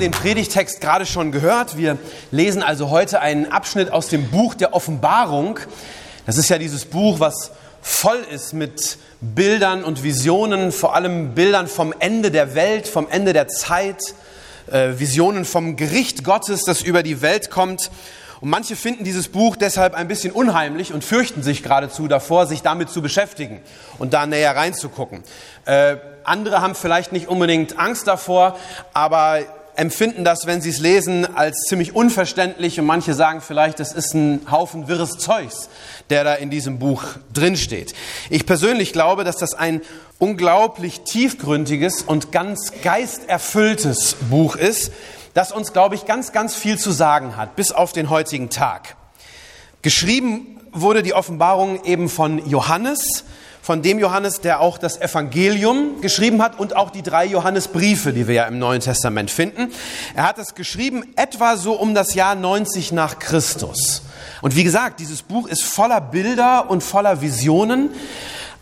Den Predigtext gerade schon gehört. Wir lesen also heute einen Abschnitt aus dem Buch der Offenbarung. Das ist ja dieses Buch, was voll ist mit Bildern und Visionen, vor allem Bildern vom Ende der Welt, vom Ende der Zeit, äh, Visionen vom Gericht Gottes, das über die Welt kommt. Und manche finden dieses Buch deshalb ein bisschen unheimlich und fürchten sich geradezu davor, sich damit zu beschäftigen und da näher reinzugucken. Äh, andere haben vielleicht nicht unbedingt Angst davor, aber empfinden das, wenn sie es lesen, als ziemlich unverständlich und manche sagen vielleicht, das ist ein Haufen wirres Zeugs, der da in diesem Buch drinsteht. Ich persönlich glaube, dass das ein unglaublich tiefgründiges und ganz geisterfülltes Buch ist, das uns, glaube ich, ganz, ganz viel zu sagen hat, bis auf den heutigen Tag. Geschrieben wurde die Offenbarung eben von Johannes, von dem Johannes, der auch das Evangelium geschrieben hat und auch die drei Johannesbriefe, die wir ja im Neuen Testament finden. Er hat es geschrieben etwa so um das Jahr 90 nach Christus. Und wie gesagt, dieses Buch ist voller Bilder und voller Visionen.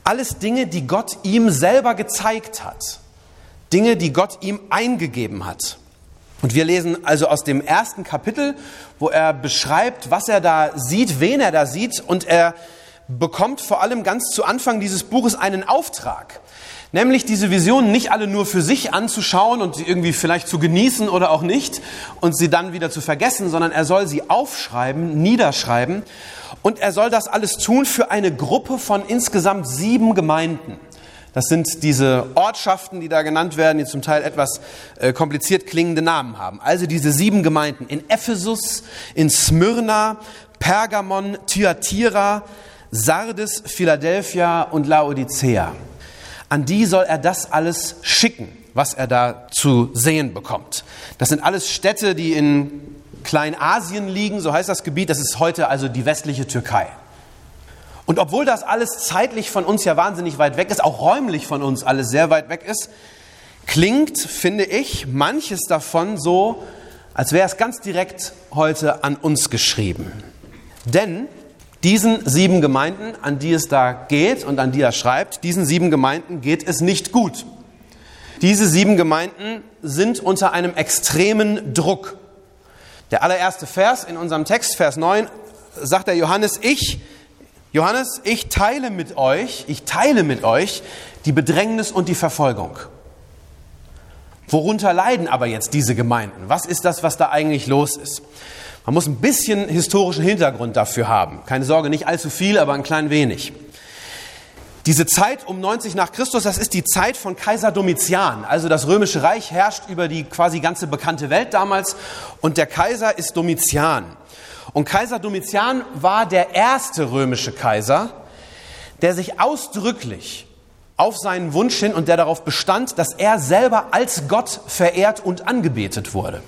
Alles Dinge, die Gott ihm selber gezeigt hat. Dinge, die Gott ihm eingegeben hat. Und wir lesen also aus dem ersten Kapitel, wo er beschreibt, was er da sieht, wen er da sieht und er bekommt vor allem ganz zu Anfang dieses Buches einen Auftrag. Nämlich diese Visionen nicht alle nur für sich anzuschauen und sie irgendwie vielleicht zu genießen oder auch nicht und sie dann wieder zu vergessen, sondern er soll sie aufschreiben, niederschreiben und er soll das alles tun für eine Gruppe von insgesamt sieben Gemeinden. Das sind diese Ortschaften, die da genannt werden, die zum Teil etwas äh, kompliziert klingende Namen haben. Also diese sieben Gemeinden in Ephesus, in Smyrna, Pergamon, Thyatira, Sardes, Philadelphia und Laodicea. An die soll er das alles schicken, was er da zu sehen bekommt. Das sind alles Städte, die in Kleinasien liegen, so heißt das Gebiet. Das ist heute also die westliche Türkei. Und obwohl das alles zeitlich von uns ja wahnsinnig weit weg ist, auch räumlich von uns alles sehr weit weg ist, klingt, finde ich, manches davon so, als wäre es ganz direkt heute an uns geschrieben. Denn diesen sieben Gemeinden, an die es da geht und an die er schreibt, diesen sieben Gemeinden geht es nicht gut. Diese sieben Gemeinden sind unter einem extremen Druck. Der allererste Vers in unserem Text, Vers 9, sagt der Johannes, ich, Johannes, ich teile mit euch, ich teile mit euch die Bedrängnis und die Verfolgung. Worunter leiden aber jetzt diese Gemeinden? Was ist das, was da eigentlich los ist? Man muss ein bisschen historischen Hintergrund dafür haben. Keine Sorge, nicht allzu viel, aber ein klein wenig. Diese Zeit um 90 nach Christus, das ist die Zeit von Kaiser Domitian. Also das römische Reich herrscht über die quasi ganze bekannte Welt damals und der Kaiser ist Domitian. Und Kaiser Domitian war der erste römische Kaiser, der sich ausdrücklich auf seinen Wunsch hin und der darauf bestand, dass er selber als Gott verehrt und angebetet wurde.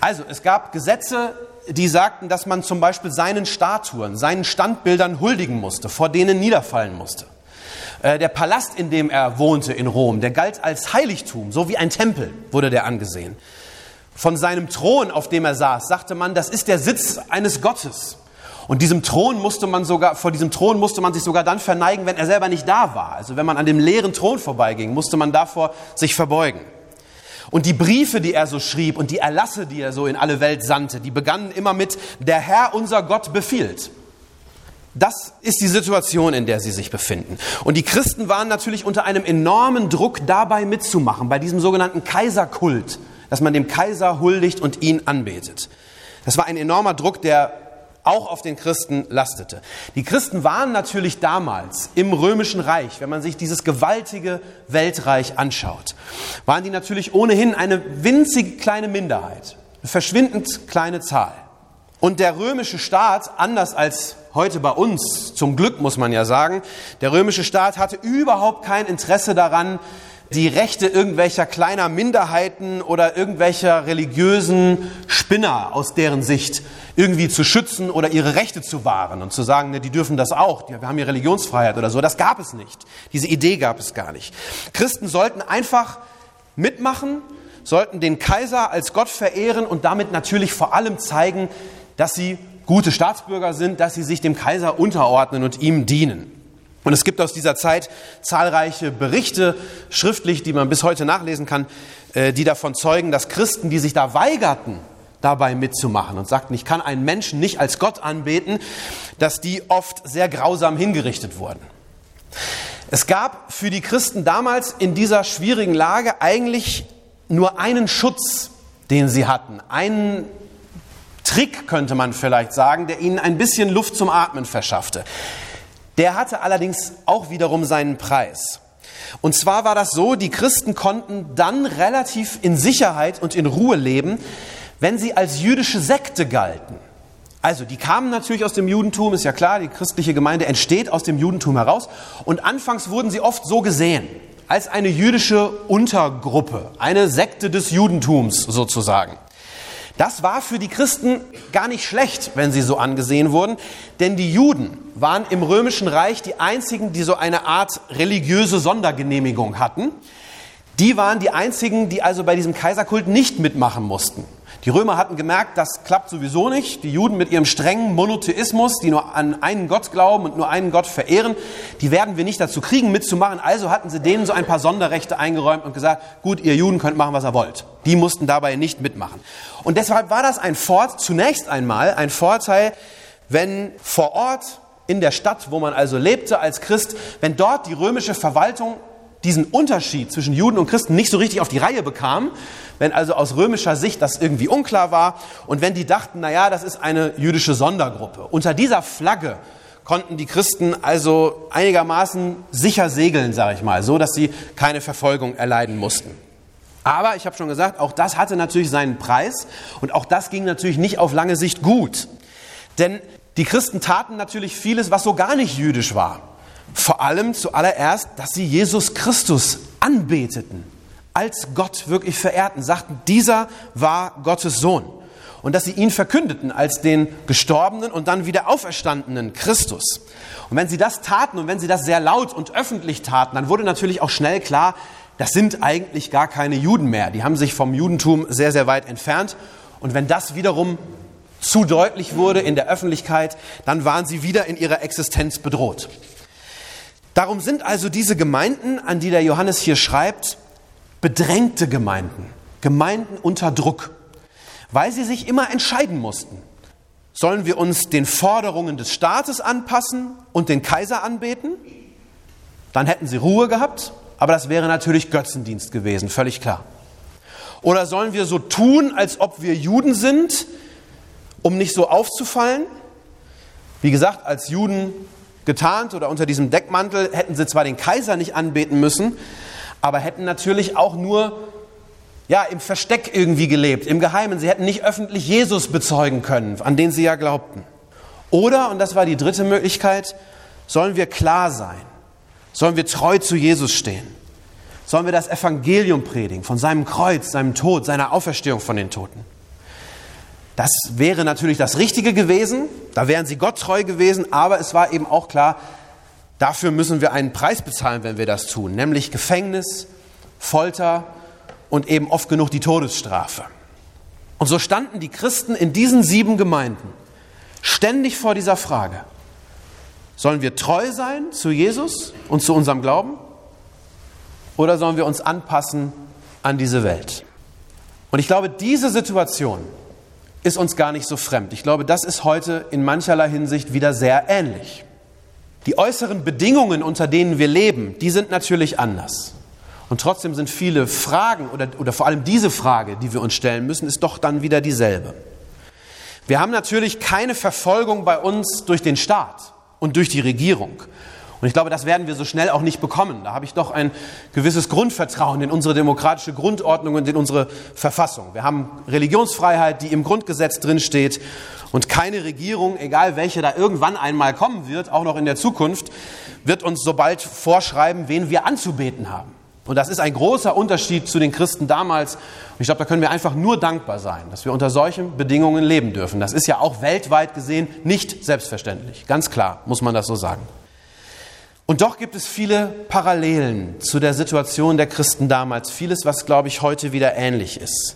Also es gab Gesetze die sagten, dass man zum Beispiel seinen Statuen, seinen Standbildern huldigen musste, vor denen niederfallen musste. Äh, der Palast, in dem er wohnte in Rom, der galt als Heiligtum, so wie ein Tempel wurde der angesehen. Von seinem Thron, auf dem er saß, sagte man, das ist der Sitz eines Gottes. Und diesem Thron musste man sogar, vor diesem Thron musste man sich sogar dann verneigen, wenn er selber nicht da war. Also wenn man an dem leeren Thron vorbeiging, musste man davor sich verbeugen. Und die Briefe, die er so schrieb und die Erlasse, die er so in alle Welt sandte, die begannen immer mit, der Herr unser Gott befiehlt. Das ist die Situation, in der sie sich befinden. Und die Christen waren natürlich unter einem enormen Druck dabei mitzumachen, bei diesem sogenannten Kaiserkult, dass man dem Kaiser huldigt und ihn anbetet. Das war ein enormer Druck, der auch auf den Christen lastete. Die Christen waren natürlich damals im römischen Reich, wenn man sich dieses gewaltige Weltreich anschaut, waren die natürlich ohnehin eine winzig kleine Minderheit, eine verschwindend kleine Zahl. Und der römische Staat, anders als heute bei uns, zum Glück muss man ja sagen, der römische Staat hatte überhaupt kein Interesse daran, die Rechte irgendwelcher kleiner Minderheiten oder irgendwelcher religiösen Spinner aus deren Sicht irgendwie zu schützen oder ihre Rechte zu wahren und zu sagen, ne, die dürfen das auch, wir haben hier Religionsfreiheit oder so. Das gab es nicht. Diese Idee gab es gar nicht. Christen sollten einfach mitmachen, sollten den Kaiser als Gott verehren und damit natürlich vor allem zeigen, dass sie gute Staatsbürger sind, dass sie sich dem Kaiser unterordnen und ihm dienen. Und es gibt aus dieser Zeit zahlreiche Berichte schriftlich, die man bis heute nachlesen kann, äh, die davon zeugen, dass Christen, die sich da weigerten, dabei mitzumachen und sagten, ich kann einen Menschen nicht als Gott anbeten, dass die oft sehr grausam hingerichtet wurden. Es gab für die Christen damals in dieser schwierigen Lage eigentlich nur einen Schutz, den sie hatten, einen Trick könnte man vielleicht sagen, der ihnen ein bisschen Luft zum Atmen verschaffte. Der hatte allerdings auch wiederum seinen Preis. Und zwar war das so, die Christen konnten dann relativ in Sicherheit und in Ruhe leben, wenn sie als jüdische Sekte galten. Also, die kamen natürlich aus dem Judentum, ist ja klar, die christliche Gemeinde entsteht aus dem Judentum heraus. Und anfangs wurden sie oft so gesehen, als eine jüdische Untergruppe, eine Sekte des Judentums sozusagen. Das war für die Christen gar nicht schlecht, wenn sie so angesehen wurden, denn die Juden waren im römischen Reich die einzigen, die so eine Art religiöse Sondergenehmigung hatten. Die waren die einzigen, die also bei diesem Kaiserkult nicht mitmachen mussten. Die Römer hatten gemerkt, das klappt sowieso nicht. Die Juden mit ihrem strengen Monotheismus, die nur an einen Gott glauben und nur einen Gott verehren, die werden wir nicht dazu kriegen, mitzumachen. Also hatten sie denen so ein paar Sonderrechte eingeräumt und gesagt, gut, ihr Juden könnt machen, was ihr wollt. Die mussten dabei nicht mitmachen. Und deshalb war das ein Fort, zunächst einmal ein Vorteil, wenn vor Ort in der Stadt, wo man also lebte als Christ, wenn dort die römische Verwaltung diesen Unterschied zwischen Juden und Christen nicht so richtig auf die Reihe bekam, wenn also aus römischer Sicht das irgendwie unklar war und wenn die dachten, na ja, das ist eine jüdische Sondergruppe. Unter dieser Flagge konnten die Christen also einigermaßen sicher segeln, sage ich mal, so dass sie keine Verfolgung erleiden mussten. Aber ich habe schon gesagt, auch das hatte natürlich seinen Preis und auch das ging natürlich nicht auf lange Sicht gut. Denn die Christen taten natürlich vieles, was so gar nicht jüdisch war. Vor allem zuallererst, dass sie Jesus Christus anbeteten, als Gott wirklich verehrten, sagten, dieser war Gottes Sohn. Und dass sie ihn verkündeten als den gestorbenen und dann wieder auferstandenen Christus. Und wenn sie das taten und wenn sie das sehr laut und öffentlich taten, dann wurde natürlich auch schnell klar, das sind eigentlich gar keine Juden mehr. Die haben sich vom Judentum sehr, sehr weit entfernt. Und wenn das wiederum zu deutlich wurde in der Öffentlichkeit, dann waren sie wieder in ihrer Existenz bedroht. Darum sind also diese Gemeinden, an die der Johannes hier schreibt, bedrängte Gemeinden, Gemeinden unter Druck, weil sie sich immer entscheiden mussten. Sollen wir uns den Forderungen des Staates anpassen und den Kaiser anbeten? Dann hätten sie Ruhe gehabt, aber das wäre natürlich Götzendienst gewesen, völlig klar. Oder sollen wir so tun, als ob wir Juden sind, um nicht so aufzufallen? Wie gesagt, als Juden getarnt oder unter diesem Deckmantel hätten sie zwar den Kaiser nicht anbeten müssen, aber hätten natürlich auch nur ja, im Versteck irgendwie gelebt, im Geheimen. Sie hätten nicht öffentlich Jesus bezeugen können, an den sie ja glaubten. Oder, und das war die dritte Möglichkeit, sollen wir klar sein? Sollen wir treu zu Jesus stehen? Sollen wir das Evangelium predigen von seinem Kreuz, seinem Tod, seiner Auferstehung von den Toten? Das wäre natürlich das Richtige gewesen, da wären sie Gott treu gewesen, aber es war eben auch klar, dafür müssen wir einen Preis bezahlen, wenn wir das tun, nämlich Gefängnis, Folter und eben oft genug die Todesstrafe. Und so standen die Christen in diesen sieben Gemeinden ständig vor dieser Frage, sollen wir treu sein zu Jesus und zu unserem Glauben? Oder sollen wir uns anpassen an diese Welt? Und ich glaube, diese Situation, ist uns gar nicht so fremd. Ich glaube, das ist heute in mancherlei Hinsicht wieder sehr ähnlich. Die äußeren Bedingungen, unter denen wir leben, die sind natürlich anders. Und trotzdem sind viele Fragen oder, oder vor allem diese Frage, die wir uns stellen müssen, ist doch dann wieder dieselbe. Wir haben natürlich keine Verfolgung bei uns durch den Staat und durch die Regierung. Und ich glaube, das werden wir so schnell auch nicht bekommen. Da habe ich doch ein gewisses Grundvertrauen in unsere demokratische Grundordnung und in unsere Verfassung. Wir haben Religionsfreiheit, die im Grundgesetz drinsteht. Und keine Regierung, egal welche da irgendwann einmal kommen wird, auch noch in der Zukunft, wird uns sobald vorschreiben, wen wir anzubeten haben. Und das ist ein großer Unterschied zu den Christen damals. Und ich glaube, da können wir einfach nur dankbar sein, dass wir unter solchen Bedingungen leben dürfen. Das ist ja auch weltweit gesehen nicht selbstverständlich. Ganz klar, muss man das so sagen. Und doch gibt es viele Parallelen zu der Situation der Christen damals. Vieles, was, glaube ich, heute wieder ähnlich ist.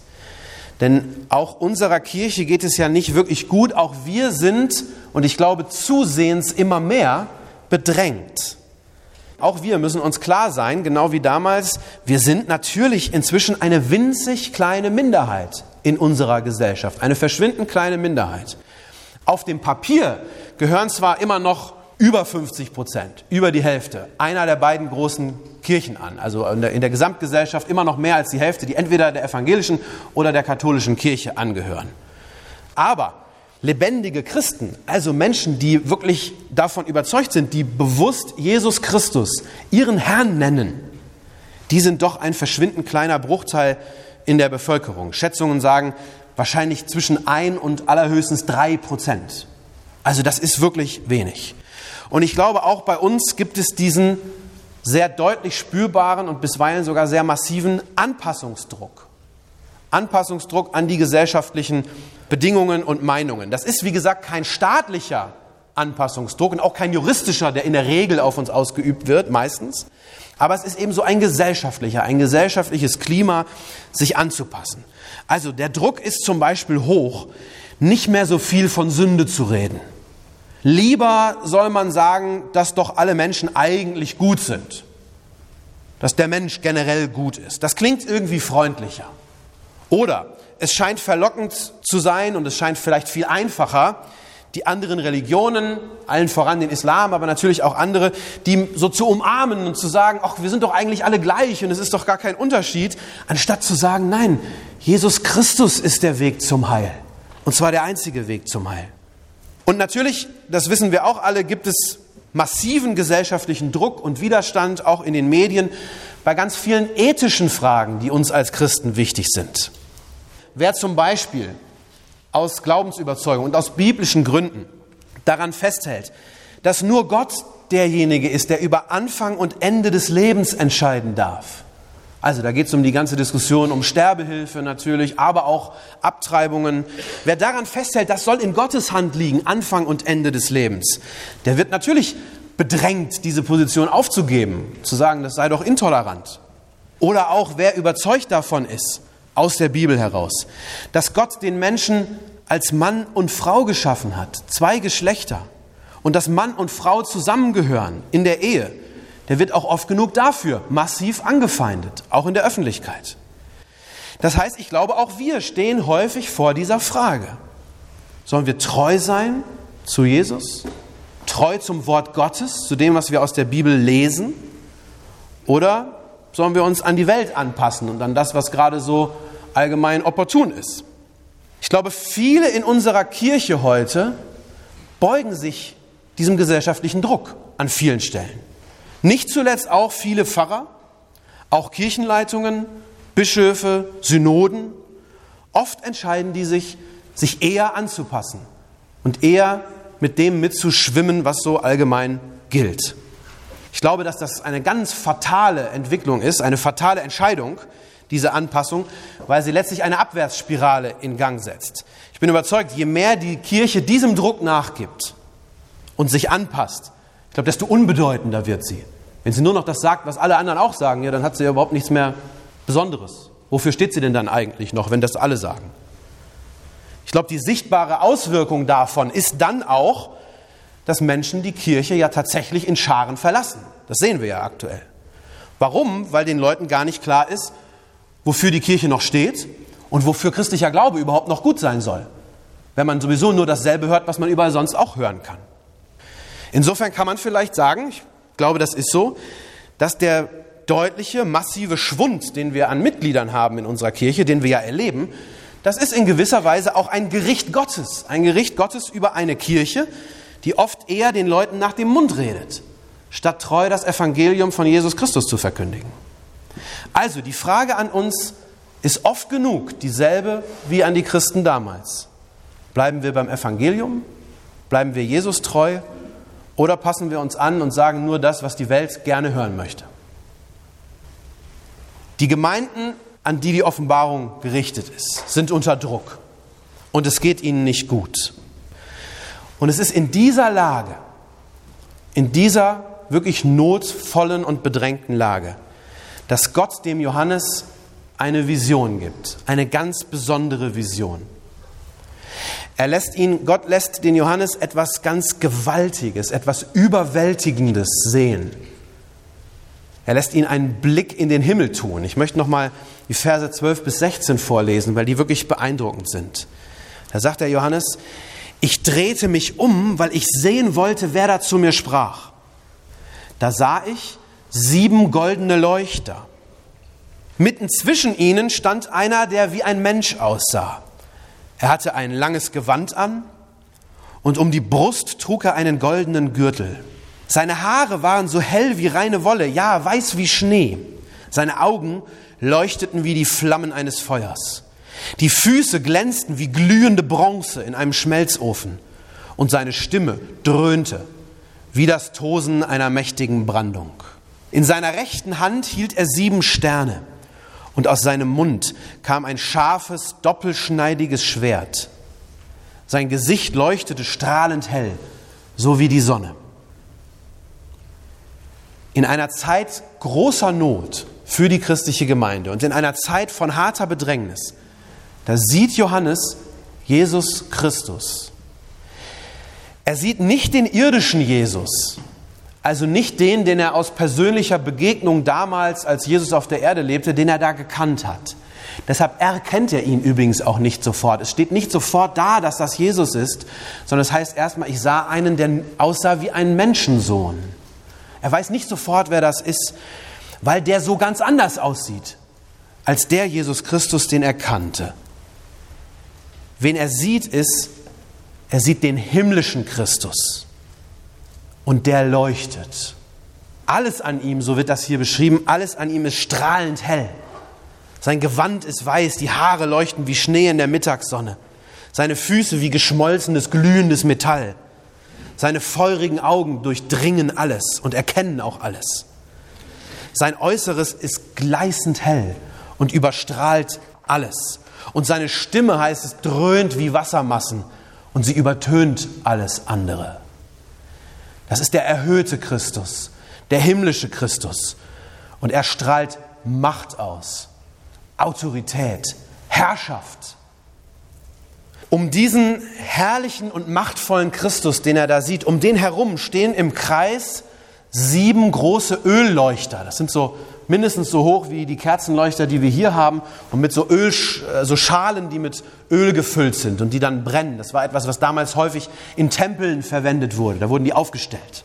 Denn auch unserer Kirche geht es ja nicht wirklich gut. Auch wir sind, und ich glaube zusehends immer mehr, bedrängt. Auch wir müssen uns klar sein, genau wie damals, wir sind natürlich inzwischen eine winzig kleine Minderheit in unserer Gesellschaft, eine verschwindend kleine Minderheit. Auf dem Papier gehören zwar immer noch über 50 Prozent, über die Hälfte, einer der beiden großen Kirchen an, also in der, in der Gesamtgesellschaft immer noch mehr als die Hälfte, die entweder der evangelischen oder der katholischen Kirche angehören. Aber lebendige Christen, also Menschen, die wirklich davon überzeugt sind, die bewusst Jesus Christus ihren Herrn nennen, die sind doch ein verschwindend kleiner Bruchteil in der Bevölkerung. Schätzungen sagen wahrscheinlich zwischen ein und allerhöchstens drei Prozent. Also das ist wirklich wenig. Und ich glaube, auch bei uns gibt es diesen sehr deutlich spürbaren und bisweilen sogar sehr massiven Anpassungsdruck. Anpassungsdruck an die gesellschaftlichen Bedingungen und Meinungen. Das ist, wie gesagt, kein staatlicher Anpassungsdruck und auch kein juristischer, der in der Regel auf uns ausgeübt wird, meistens. Aber es ist eben so ein gesellschaftlicher, ein gesellschaftliches Klima, sich anzupassen. Also der Druck ist zum Beispiel hoch, nicht mehr so viel von Sünde zu reden. Lieber soll man sagen, dass doch alle Menschen eigentlich gut sind. Dass der Mensch generell gut ist. Das klingt irgendwie freundlicher. Oder es scheint verlockend zu sein und es scheint vielleicht viel einfacher, die anderen Religionen, allen voran den Islam, aber natürlich auch andere, die so zu umarmen und zu sagen, ach, wir sind doch eigentlich alle gleich und es ist doch gar kein Unterschied, anstatt zu sagen, nein, Jesus Christus ist der Weg zum Heil. Und zwar der einzige Weg zum Heil. Und natürlich, das wissen wir auch alle, gibt es massiven gesellschaftlichen Druck und Widerstand auch in den Medien bei ganz vielen ethischen Fragen, die uns als Christen wichtig sind. Wer zum Beispiel aus Glaubensüberzeugung und aus biblischen Gründen daran festhält, dass nur Gott derjenige ist, der über Anfang und Ende des Lebens entscheiden darf. Also da geht es um die ganze Diskussion um Sterbehilfe natürlich, aber auch Abtreibungen. Wer daran festhält, das soll in Gottes Hand liegen, Anfang und Ende des Lebens, der wird natürlich bedrängt, diese Position aufzugeben, zu sagen, das sei doch intolerant. Oder auch wer überzeugt davon ist, aus der Bibel heraus, dass Gott den Menschen als Mann und Frau geschaffen hat, zwei Geschlechter, und dass Mann und Frau zusammengehören in der Ehe, der wird auch oft genug dafür massiv angefeindet, auch in der Öffentlichkeit. Das heißt, ich glaube, auch wir stehen häufig vor dieser Frage. Sollen wir treu sein zu Jesus? Treu zum Wort Gottes, zu dem, was wir aus der Bibel lesen? Oder sollen wir uns an die Welt anpassen und an das, was gerade so allgemein opportun ist. Ich glaube, viele in unserer Kirche heute beugen sich diesem gesellschaftlichen Druck an vielen Stellen. Nicht zuletzt auch viele Pfarrer, auch Kirchenleitungen, Bischöfe, Synoden. Oft entscheiden die sich, sich eher anzupassen und eher mit dem mitzuschwimmen, was so allgemein gilt. Ich glaube, dass das eine ganz fatale Entwicklung ist, eine fatale Entscheidung, diese Anpassung, weil sie letztlich eine Abwärtsspirale in Gang setzt. Ich bin überzeugt, je mehr die Kirche diesem Druck nachgibt und sich anpasst, ich glaube, desto unbedeutender wird sie. Wenn sie nur noch das sagt, was alle anderen auch sagen, ja, dann hat sie ja überhaupt nichts mehr Besonderes. Wofür steht sie denn dann eigentlich noch, wenn das alle sagen? Ich glaube, die sichtbare Auswirkung davon ist dann auch, dass Menschen die Kirche ja tatsächlich in Scharen verlassen. Das sehen wir ja aktuell. Warum? Weil den Leuten gar nicht klar ist, wofür die Kirche noch steht und wofür christlicher Glaube überhaupt noch gut sein soll. Wenn man sowieso nur dasselbe hört, was man überall sonst auch hören kann. Insofern kann man vielleicht sagen, ich glaube, das ist so, dass der deutliche, massive Schwund, den wir an Mitgliedern haben in unserer Kirche, den wir ja erleben, das ist in gewisser Weise auch ein Gericht Gottes. Ein Gericht Gottes über eine Kirche, die oft eher den Leuten nach dem Mund redet, statt treu das Evangelium von Jesus Christus zu verkündigen. Also die Frage an uns ist oft genug dieselbe wie an die Christen damals. Bleiben wir beim Evangelium? Bleiben wir Jesus treu? Oder passen wir uns an und sagen nur das, was die Welt gerne hören möchte? Die Gemeinden, an die die Offenbarung gerichtet ist, sind unter Druck und es geht ihnen nicht gut. Und es ist in dieser Lage, in dieser wirklich notvollen und bedrängten Lage, dass Gott dem Johannes eine Vision gibt, eine ganz besondere Vision. Er lässt ihn, Gott lässt den Johannes etwas ganz Gewaltiges, etwas Überwältigendes sehen. Er lässt ihn einen Blick in den Himmel tun. Ich möchte nochmal die Verse 12 bis 16 vorlesen, weil die wirklich beeindruckend sind. Da sagt der Johannes, ich drehte mich um, weil ich sehen wollte, wer da zu mir sprach. Da sah ich sieben goldene Leuchter. Mitten zwischen ihnen stand einer, der wie ein Mensch aussah. Er hatte ein langes Gewand an und um die Brust trug er einen goldenen Gürtel. Seine Haare waren so hell wie reine Wolle, ja, weiß wie Schnee. Seine Augen leuchteten wie die Flammen eines Feuers. Die Füße glänzten wie glühende Bronze in einem Schmelzofen und seine Stimme dröhnte wie das Tosen einer mächtigen Brandung. In seiner rechten Hand hielt er sieben Sterne und aus seinem Mund kam ein scharfes, doppelschneidiges Schwert. Sein Gesicht leuchtete strahlend hell, so wie die Sonne. In einer Zeit großer Not für die christliche Gemeinde und in einer Zeit von harter Bedrängnis, da sieht Johannes Jesus Christus. Er sieht nicht den irdischen Jesus, also nicht den, den er aus persönlicher Begegnung damals, als Jesus auf der Erde lebte, den er da gekannt hat. Deshalb erkennt er ihn übrigens auch nicht sofort. Es steht nicht sofort da, dass das Jesus ist, sondern es heißt erstmal, ich sah einen, der aussah wie ein Menschensohn. Er weiß nicht sofort, wer das ist, weil der so ganz anders aussieht als der Jesus Christus, den er kannte. Wen er sieht, ist, er sieht den himmlischen Christus und der leuchtet. Alles an ihm, so wird das hier beschrieben, alles an ihm ist strahlend hell. Sein Gewand ist weiß, die Haare leuchten wie Schnee in der Mittagssonne, seine Füße wie geschmolzenes, glühendes Metall. Seine feurigen Augen durchdringen alles und erkennen auch alles. Sein Äußeres ist gleißend hell und überstrahlt alles. Und seine Stimme, heißt es, dröhnt wie Wassermassen und sie übertönt alles andere. Das ist der erhöhte Christus, der himmlische Christus. Und er strahlt Macht aus, Autorität, Herrschaft. Um diesen herrlichen und machtvollen Christus, den er da sieht, um den herum stehen im Kreis sieben große Ölleuchter. Das sind so mindestens so hoch wie die Kerzenleuchter, die wir hier haben, und mit so Öl, äh, so Schalen, die mit Öl gefüllt sind und die dann brennen. Das war etwas, was damals häufig in Tempeln verwendet wurde. Da wurden die aufgestellt.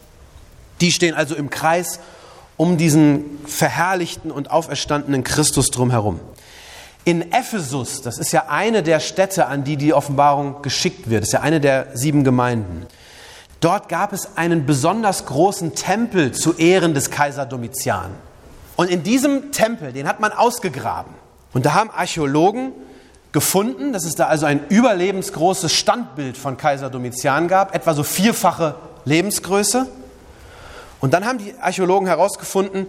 Die stehen also im Kreis um diesen verherrlichten und auferstandenen Christus drumherum. In Ephesus, das ist ja eine der Städte, an die die Offenbarung geschickt wird, das ist ja eine der sieben Gemeinden. Dort gab es einen besonders großen Tempel zu Ehren des Kaiser Domitian. Und in diesem Tempel, den hat man ausgegraben. Und da haben Archäologen gefunden, dass es da also ein überlebensgroßes Standbild von Kaiser Domitian gab, etwa so vierfache Lebensgröße. Und dann haben die Archäologen herausgefunden,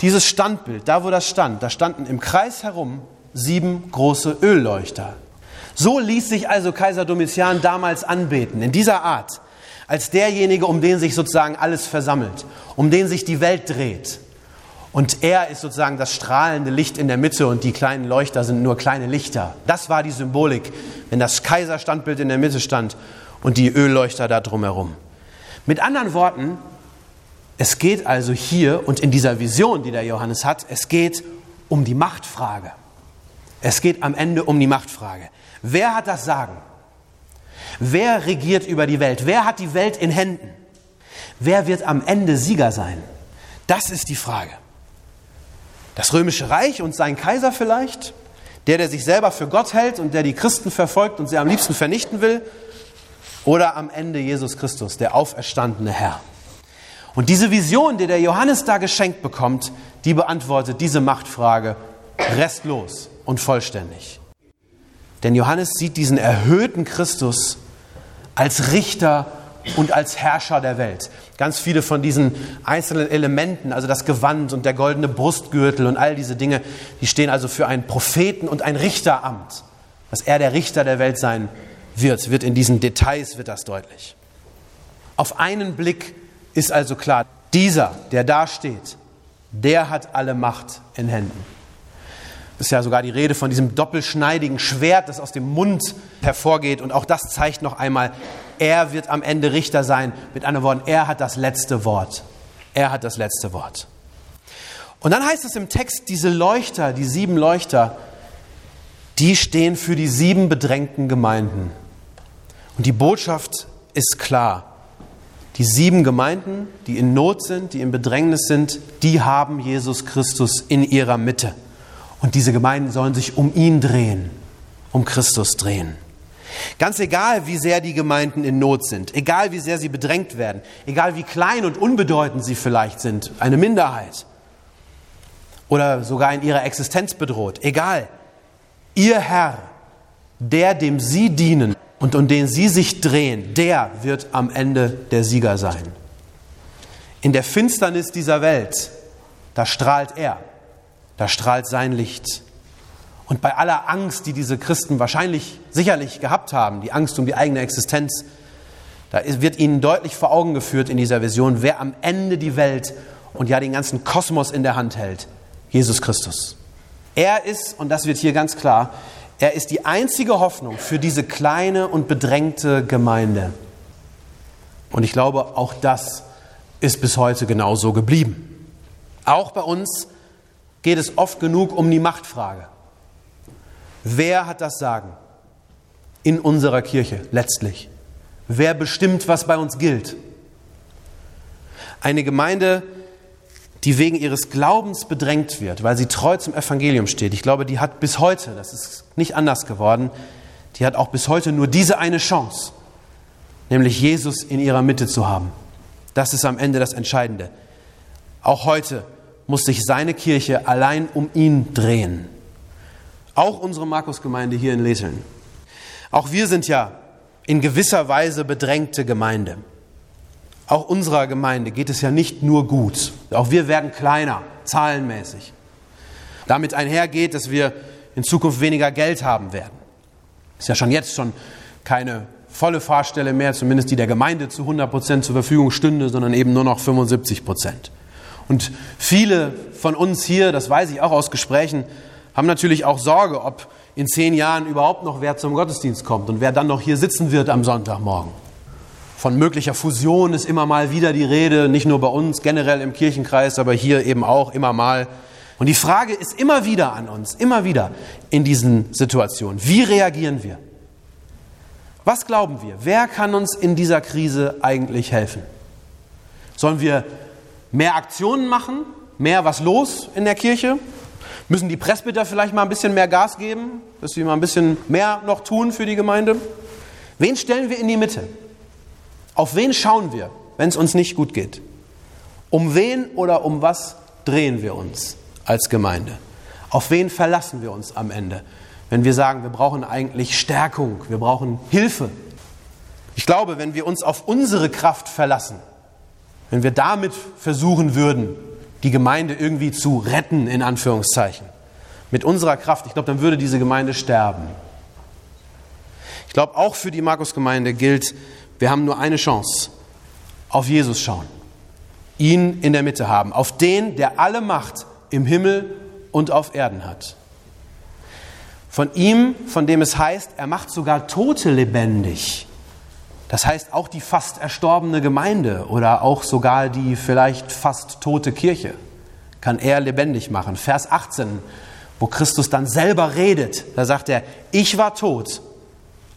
dieses Standbild, da wo das stand, da standen im Kreis herum sieben große Ölleuchter. So ließ sich also Kaiser Domitian damals anbeten, in dieser Art, als derjenige, um den sich sozusagen alles versammelt, um den sich die Welt dreht. Und er ist sozusagen das strahlende Licht in der Mitte und die kleinen Leuchter sind nur kleine Lichter. Das war die Symbolik, wenn das Kaiserstandbild in der Mitte stand und die Ölleuchter da drumherum. Mit anderen Worten, es geht also hier und in dieser Vision, die der Johannes hat, es geht um die Machtfrage. Es geht am Ende um die Machtfrage. Wer hat das Sagen? Wer regiert über die Welt? Wer hat die Welt in Händen? Wer wird am Ende Sieger sein? Das ist die Frage. Das römische Reich und sein Kaiser vielleicht? Der, der sich selber für Gott hält und der die Christen verfolgt und sie am liebsten vernichten will? Oder am Ende Jesus Christus, der auferstandene Herr? Und diese Vision, die der Johannes da geschenkt bekommt, die beantwortet diese Machtfrage restlos und vollständig. Denn Johannes sieht diesen erhöhten Christus als Richter und als Herrscher der Welt. Ganz viele von diesen einzelnen Elementen, also das Gewand und der goldene Brustgürtel und all diese Dinge, die stehen also für einen Propheten und ein Richteramt. Dass er der Richter der Welt sein wird, wird in diesen Details wird das deutlich. Auf einen Blick ist also klar, dieser, der da steht, der hat alle Macht in Händen. Es ist ja sogar die Rede von diesem doppelschneidigen Schwert, das aus dem Mund hervorgeht. Und auch das zeigt noch einmal, er wird am Ende Richter sein. Mit anderen Worten, er hat das letzte Wort. Er hat das letzte Wort. Und dann heißt es im Text, diese Leuchter, die sieben Leuchter, die stehen für die sieben bedrängten Gemeinden. Und die Botschaft ist klar. Die sieben Gemeinden, die in Not sind, die in Bedrängnis sind, die haben Jesus Christus in ihrer Mitte. Und diese Gemeinden sollen sich um ihn drehen, um Christus drehen. Ganz egal, wie sehr die Gemeinden in Not sind, egal wie sehr sie bedrängt werden, egal wie klein und unbedeutend sie vielleicht sind, eine Minderheit oder sogar in ihrer Existenz bedroht, egal, ihr Herr, der dem sie dienen und um den sie sich drehen, der wird am Ende der Sieger sein. In der Finsternis dieser Welt, da strahlt er da strahlt sein Licht. Und bei aller Angst, die diese Christen wahrscheinlich sicherlich gehabt haben, die Angst um die eigene Existenz, da wird ihnen deutlich vor Augen geführt in dieser Vision, wer am Ende die Welt und ja den ganzen Kosmos in der Hand hält. Jesus Christus. Er ist, und das wird hier ganz klar, er ist die einzige Hoffnung für diese kleine und bedrängte Gemeinde. Und ich glaube, auch das ist bis heute genauso geblieben. Auch bei uns geht es oft genug um die Machtfrage. Wer hat das Sagen in unserer Kirche letztlich? Wer bestimmt, was bei uns gilt? Eine Gemeinde, die wegen ihres Glaubens bedrängt wird, weil sie treu zum Evangelium steht, ich glaube, die hat bis heute, das ist nicht anders geworden, die hat auch bis heute nur diese eine Chance, nämlich Jesus in ihrer Mitte zu haben. Das ist am Ende das Entscheidende. Auch heute muss sich seine Kirche allein um ihn drehen. Auch unsere Markusgemeinde hier in Leseln. Auch wir sind ja in gewisser Weise bedrängte Gemeinde. Auch unserer Gemeinde geht es ja nicht nur gut. Auch wir werden kleiner, zahlenmäßig. Damit einhergeht, dass wir in Zukunft weniger Geld haben werden. Ist ja schon jetzt schon keine volle Fahrstelle mehr, zumindest die der Gemeinde zu 100 Prozent zur Verfügung stünde, sondern eben nur noch 75 Prozent. Und viele von uns hier, das weiß ich auch aus Gesprächen, haben natürlich auch Sorge, ob in zehn Jahren überhaupt noch wer zum Gottesdienst kommt und wer dann noch hier sitzen wird am Sonntagmorgen. Von möglicher Fusion ist immer mal wieder die Rede, nicht nur bei uns, generell im Kirchenkreis, aber hier eben auch immer mal. Und die Frage ist immer wieder an uns, immer wieder in diesen Situationen. Wie reagieren wir? Was glauben wir? Wer kann uns in dieser Krise eigentlich helfen? Sollen wir mehr Aktionen machen, mehr was los in der Kirche? Müssen die Presbyter vielleicht mal ein bisschen mehr Gas geben, dass sie mal ein bisschen mehr noch tun für die Gemeinde? Wen stellen wir in die Mitte? Auf wen schauen wir, wenn es uns nicht gut geht? Um wen oder um was drehen wir uns als Gemeinde? Auf wen verlassen wir uns am Ende, wenn wir sagen, wir brauchen eigentlich Stärkung, wir brauchen Hilfe? Ich glaube, wenn wir uns auf unsere Kraft verlassen, wenn wir damit versuchen würden, die Gemeinde irgendwie zu retten, in Anführungszeichen, mit unserer Kraft, ich glaube, dann würde diese Gemeinde sterben. Ich glaube, auch für die Markusgemeinde gilt, wir haben nur eine Chance, auf Jesus schauen, ihn in der Mitte haben, auf den, der alle Macht im Himmel und auf Erden hat. Von ihm, von dem es heißt, er macht sogar Tote lebendig. Das heißt, auch die fast erstorbene Gemeinde oder auch sogar die vielleicht fast tote Kirche kann er lebendig machen. Vers 18, wo Christus dann selber redet, da sagt er, ich war tot,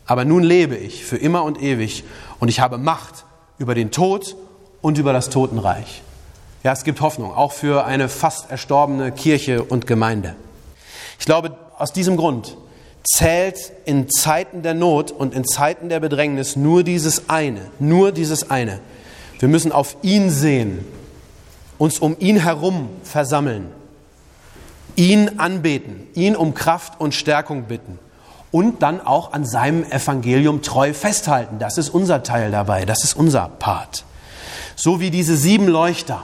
aber nun lebe ich für immer und ewig und ich habe Macht über den Tod und über das Totenreich. Ja, es gibt Hoffnung, auch für eine fast erstorbene Kirche und Gemeinde. Ich glaube, aus diesem Grund zählt in Zeiten der Not und in Zeiten der Bedrängnis nur dieses eine, nur dieses eine. Wir müssen auf ihn sehen, uns um ihn herum versammeln, ihn anbeten, ihn um Kraft und Stärkung bitten und dann auch an seinem Evangelium treu festhalten. Das ist unser Teil dabei, das ist unser Part. So wie diese sieben Leuchter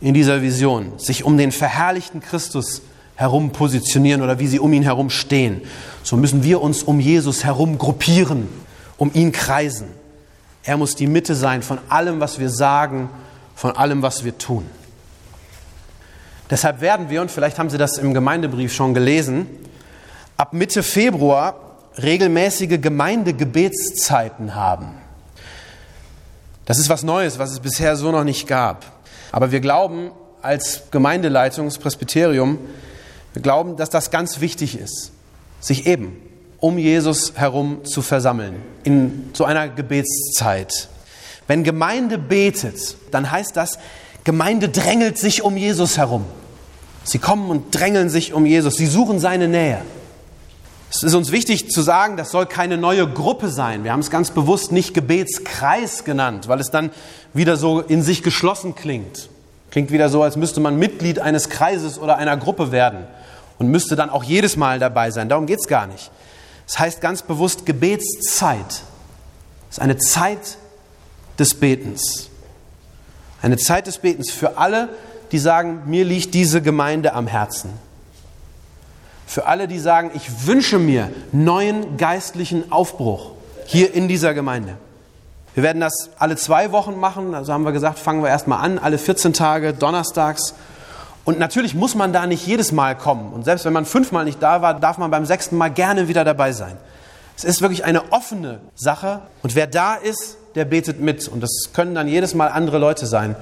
in dieser Vision sich um den verherrlichten Christus herum positionieren oder wie sie um ihn herum stehen, so müssen wir uns um Jesus herum gruppieren, um ihn kreisen. Er muss die Mitte sein von allem, was wir sagen, von allem, was wir tun. Deshalb werden wir, und vielleicht haben Sie das im Gemeindebrief schon gelesen, ab Mitte Februar regelmäßige Gemeindegebetszeiten haben. Das ist was Neues, was es bisher so noch nicht gab. Aber wir glauben als Gemeindeleitung, das Presbyterium, wir glauben, dass das ganz wichtig ist, sich eben um Jesus herum zu versammeln in so einer Gebetszeit. Wenn Gemeinde betet, dann heißt das, Gemeinde drängelt sich um Jesus herum. Sie kommen und drängeln sich um Jesus. Sie suchen seine Nähe. Es ist uns wichtig zu sagen, das soll keine neue Gruppe sein. Wir haben es ganz bewusst nicht Gebetskreis genannt, weil es dann wieder so in sich geschlossen klingt. Klingt wieder so, als müsste man Mitglied eines Kreises oder einer Gruppe werden und müsste dann auch jedes Mal dabei sein. Darum geht es gar nicht. Es heißt ganz bewusst Gebetszeit. Es ist eine Zeit des Betens. Eine Zeit des Betens für alle, die sagen, mir liegt diese Gemeinde am Herzen. Für alle, die sagen, ich wünsche mir neuen geistlichen Aufbruch hier in dieser Gemeinde. Wir werden das alle zwei Wochen machen, also haben wir gesagt, fangen wir erstmal an, alle 14 Tage, donnerstags. Und natürlich muss man da nicht jedes Mal kommen. Und selbst wenn man fünfmal nicht da war, darf man beim sechsten Mal gerne wieder dabei sein. Es ist wirklich eine offene Sache. Und wer da ist, der betet mit. Und das können dann jedes Mal andere Leute sein.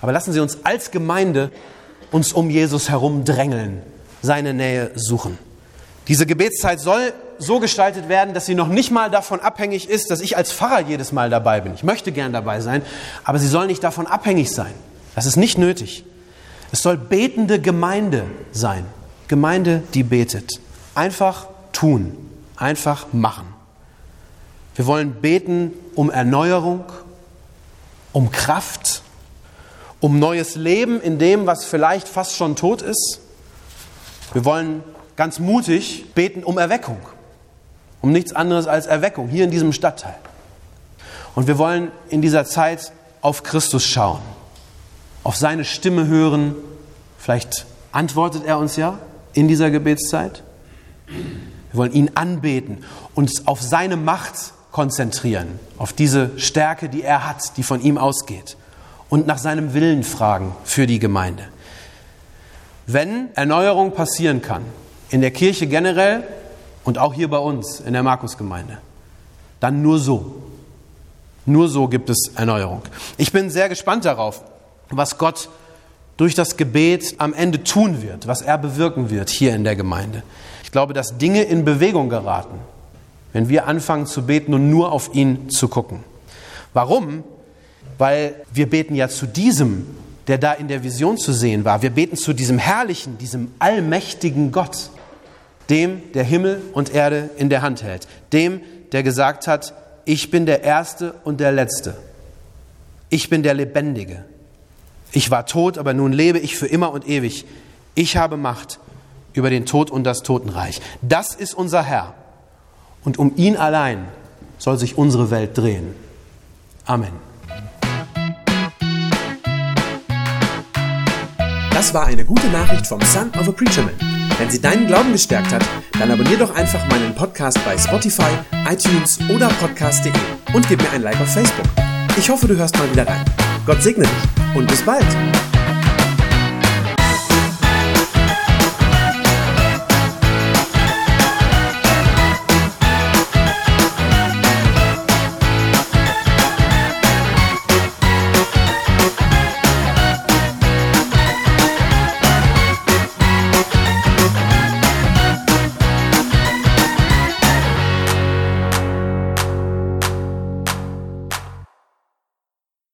Aber lassen Sie uns als Gemeinde uns um Jesus herum drängeln, seine Nähe suchen. Diese Gebetszeit soll so gestaltet werden, dass sie noch nicht mal davon abhängig ist, dass ich als Pfarrer jedes Mal dabei bin. Ich möchte gern dabei sein, aber sie soll nicht davon abhängig sein. Das ist nicht nötig. Es soll betende Gemeinde sein. Gemeinde, die betet. Einfach tun, einfach machen. Wir wollen beten um Erneuerung, um Kraft, um neues Leben in dem, was vielleicht fast schon tot ist. Wir wollen ganz mutig beten um Erweckung, um nichts anderes als Erweckung hier in diesem Stadtteil. Und wir wollen in dieser Zeit auf Christus schauen, auf seine Stimme hören. Vielleicht antwortet er uns ja in dieser Gebetszeit. Wir wollen ihn anbeten, uns auf seine Macht konzentrieren, auf diese Stärke, die er hat, die von ihm ausgeht und nach seinem Willen fragen für die Gemeinde. Wenn Erneuerung passieren kann, in der Kirche generell und auch hier bei uns in der Markusgemeinde, dann nur so. Nur so gibt es Erneuerung. Ich bin sehr gespannt darauf, was Gott durch das Gebet am Ende tun wird, was er bewirken wird hier in der Gemeinde. Ich glaube, dass Dinge in Bewegung geraten, wenn wir anfangen zu beten und nur auf ihn zu gucken. Warum? weil wir beten ja zu diesem, der da in der Vision zu sehen war. Wir beten zu diesem herrlichen, diesem allmächtigen Gott, dem, der Himmel und Erde in der Hand hält, dem, der gesagt hat, ich bin der Erste und der Letzte. Ich bin der Lebendige. Ich war tot, aber nun lebe ich für immer und ewig. Ich habe Macht über den Tod und das Totenreich. Das ist unser Herr. Und um ihn allein soll sich unsere Welt drehen. Amen. Das war eine gute Nachricht vom Son of a Preacher Man. Wenn sie deinen Glauben gestärkt hat, dann abonnier doch einfach meinen Podcast bei Spotify, iTunes oder podcast.de und gib mir ein Like auf Facebook. Ich hoffe, du hörst mal wieder rein. Gott segne dich und bis bald.